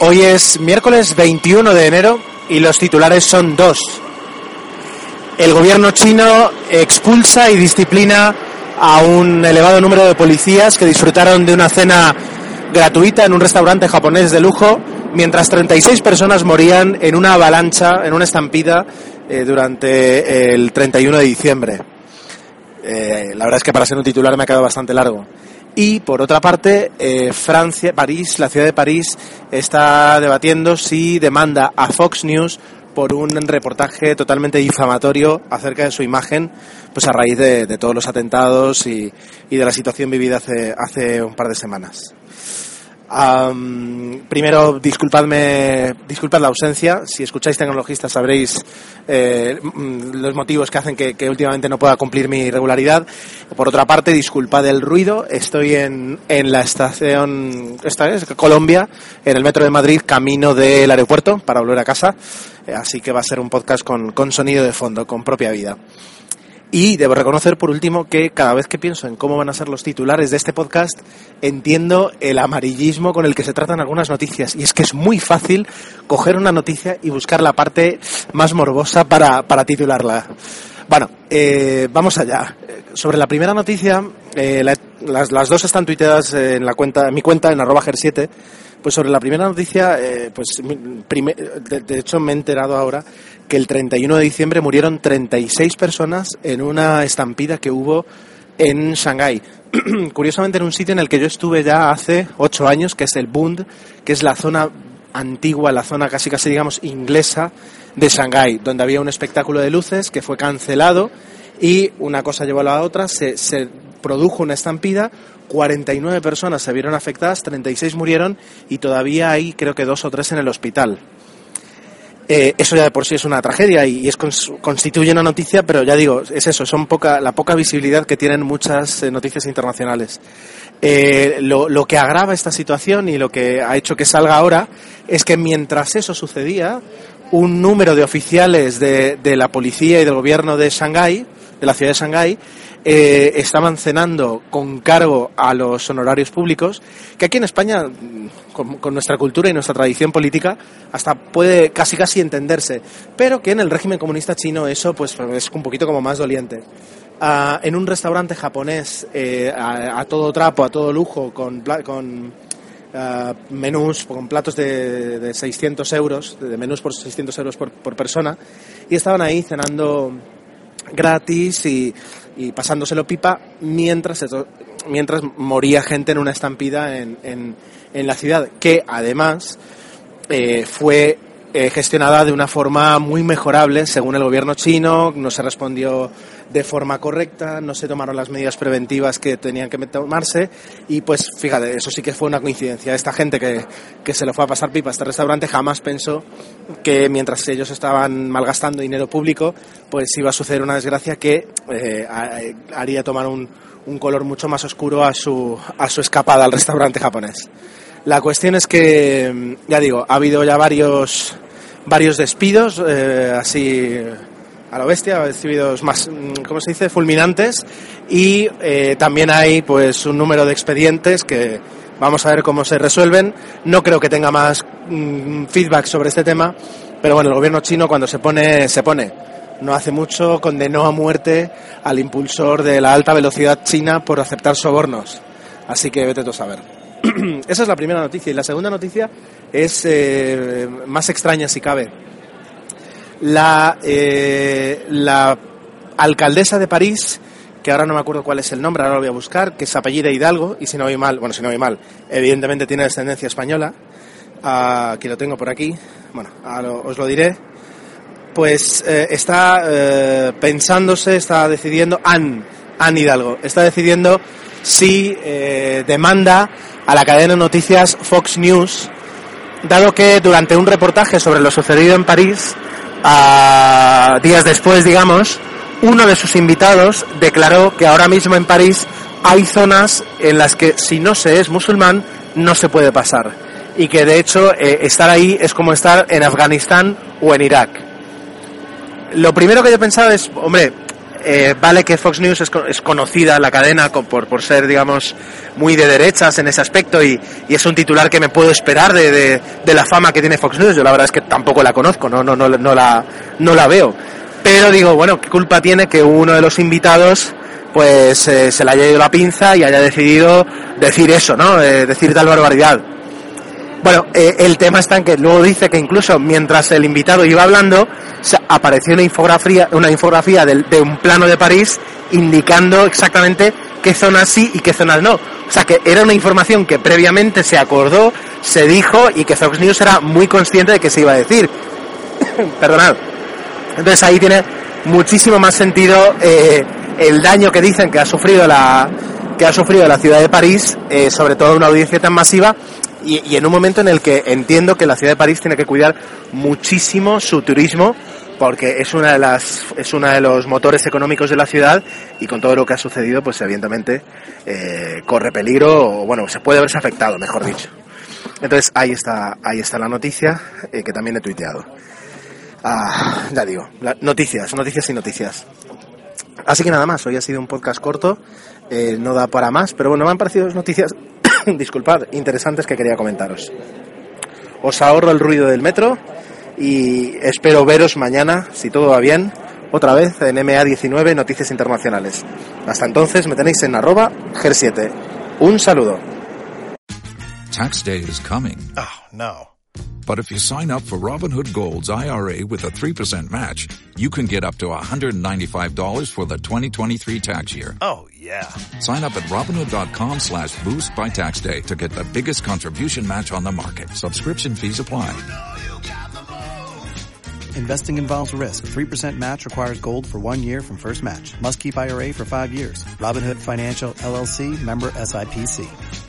Hoy es miércoles 21 de enero y los titulares son dos. El gobierno chino expulsa y disciplina a un elevado número de policías que disfrutaron de una cena gratuita en un restaurante japonés de lujo, mientras 36 personas morían en una avalancha, en una estampida, eh, durante el 31 de diciembre. Eh, la verdad es que para ser un titular me ha quedado bastante largo. Y por otra parte, eh, Francia, París, la ciudad de París, está debatiendo si demanda a Fox News por un reportaje totalmente difamatorio acerca de su imagen, pues a raíz de, todos los atentados y, y, de la situación vivida hace, hace un par de semanas primero, disculpadme, disculpad la ausencia. Si escucháis tecnologistas sabréis eh, mm, los motivos que hacen que, últimamente no pueda cumplir mi regularidad. Por otra parte, disculpad el ruido. Estoy en, en la estación, esta es Colombia, en el metro de Madrid, camino del aeropuerto para volver a casa. Eh, así que va a ser un podcast con, con sonido de fondo, con propia vida. Y debo reconocer, por último, que cada vez que pienso en cómo van a ser los titulares de este podcast, entiendo el amarillismo con el que se tratan algunas noticias. Y es que es muy fácil coger una noticia y buscar la parte más morbosa para, para titularla. Bueno, eh, vamos allá. Sobre la primera noticia, eh, las, las, dos están tuiteadas en, la cuenta, en mi cuenta, en arroba ger7. Pues sobre la primera noticia, eh, pues de, hecho me he enterado ahora que el 31 de diciembre murieron 36 personas en una estampida que hubo en Shanghái. Curiosamente en un sitio en el que yo estuve ya hace ocho años, que es el Bund, que es la zona antigua, la zona casi casi digamos inglesa de Shanghái, donde había un espectáculo de luces que fue cancelado y una cosa llevó a la otra, se, se produjo una estampida, 49 personas se vieron afectadas, 36 murieron y todavía hay creo que dos o tres en el hospital. Eh, eso ya de por sí es una tragedia y, es, constituye una noticia, pero ya digo, es eso, son poca, la poca visibilidad que tienen muchas eh, noticias internacionales. Eh, lo, que agrava esta situación y lo que ha hecho que salga ahora es que mientras eso sucedía, un número de oficiales de, de la policía y del gobierno de Shanghái, de la ciudad de Shanghái, eh, estaban cenando con cargo a los honorarios públicos, que aquí en España, con, nuestra cultura y nuestra tradición política, hasta puede casi casi entenderse, pero que en el régimen comunista chino eso pues es un poquito como más doliente. Ah, en un restaurante japonés eh, a, todo trapo, a todo lujo, con, con ah, menús, con platos de, de, 600 euros, de menús por 600 euros por, por persona, y estaban ahí cenando gratis y, pasándoselo pipa mientras, mientras moría gente en una estampida en, en, la ciudad, que además eh, fue eh, gestionada de una forma muy mejorable según el gobierno chino, no se respondió de forma correcta, no se tomaron las medidas preventivas que tenían que tomarse y pues fíjate, eso sí que fue una coincidencia. Esta gente que, que se lo fue a pasar pipa a este restaurante jamás pensó que mientras ellos estaban malgastando dinero público, pues iba a suceder una desgracia que eh, haría tomar un, un color mucho más oscuro a su, a su escapada al restaurante japonés. La cuestión es que, ya digo, ha habido ya varios, varios despidos, eh, así a la bestia, despidos más, mm, ¿cómo se dice?, fulminantes, y eh, también hay pues un número de expedientes que vamos a ver cómo se resuelven. No creo que tenga más mm, feedback sobre este tema, pero bueno, el gobierno chino cuando se pone, se pone. No hace mucho condenó a muerte al impulsor de la alta velocidad china por aceptar sobornos. Así que vete tú a saber. Esa es la primera noticia. Y la segunda noticia es eh, más extraña si cabe. La, eh, la alcaldesa de París, que ahora no me acuerdo cuál es el nombre, ahora lo voy a buscar, que es apellida Hidalgo, y si no voy mal, bueno, si no voy mal, evidentemente tiene descendencia española, uh, aquí lo tengo por aquí, bueno, os lo diré, pues eh, está pensándose, está decidiendo, Anne, Anne Hidalgo, está decidiendo si demanda a la cadena de noticias Fox News, dado que durante un reportaje sobre lo sucedido en París, a días después, digamos, uno de sus invitados declaró que ahora mismo en París hay zonas en las que si no se es musulmán no se puede pasar y que de hecho eh, estar ahí es como estar en Afganistán o en Irak. Lo primero que yo he pensado es, hombre, eh, vale que Fox News es, conocida la cadena por, por, ser, digamos, muy de derechas en ese aspecto y, es un titular que me puedo esperar de, la fama que tiene Fox News. Yo la verdad es que tampoco la conozco, no, no, no, no, la, no la veo. Pero digo, bueno, ¿qué culpa tiene que uno de los invitados pues eh, se le haya ido la pinza y haya decidido decir eso, ¿no? Eh, decir tal barbaridad. Bueno, eh, el tema está en que luego dice que incluso mientras el invitado iba hablando, apareció una infografía, una infografía de, un plano de París indicando exactamente qué zonas sí y qué zonas no. O sea que era una información que previamente se acordó, se dijo y que Fox News era muy consciente de que se iba a decir. Perdonad. Entonces ahí tiene muchísimo más sentido eh, el daño que dicen que ha sufrido la que ha sufrido la ciudad de París, eh, sobre todo una audiencia tan masiva y, en un momento en el que entiendo que la ciudad de París tiene que cuidar muchísimo su turismo porque es una de las es uno de los motores económicos de la ciudad y con todo lo que ha sucedido pues evidentemente eh, corre peligro o bueno se puede verse afectado mejor dicho. Entonces ahí está ahí está la noticia eh, que también he tuiteado. Ah, ya digo noticias noticias y noticias. Así que nada más hoy ha sido un podcast corto eh, no da para más pero bueno me han parecido noticias disculpad, interesantes que quería comentaros. Os ahorro el ruido del metro y espero veros mañana, si todo va bien, otra vez en MA19 Noticias Internacionales. Hasta entonces me tenéis en arroba GER7. Un saludo. Tax day is coming. Oh, no. But if you sign up for Robinhood Gold's IRA with a 3% match, you can get up to $195 for the 2023 tax year. Oh, yeah. Sign up at Robinhood.com slash boost by tax day to get the biggest contribution match on the market. Subscription fees apply. Investing involves risk. 3% match requires gold for one year from first match. Must keep IRA for five years. Robinhood Financial LLC member SIPC.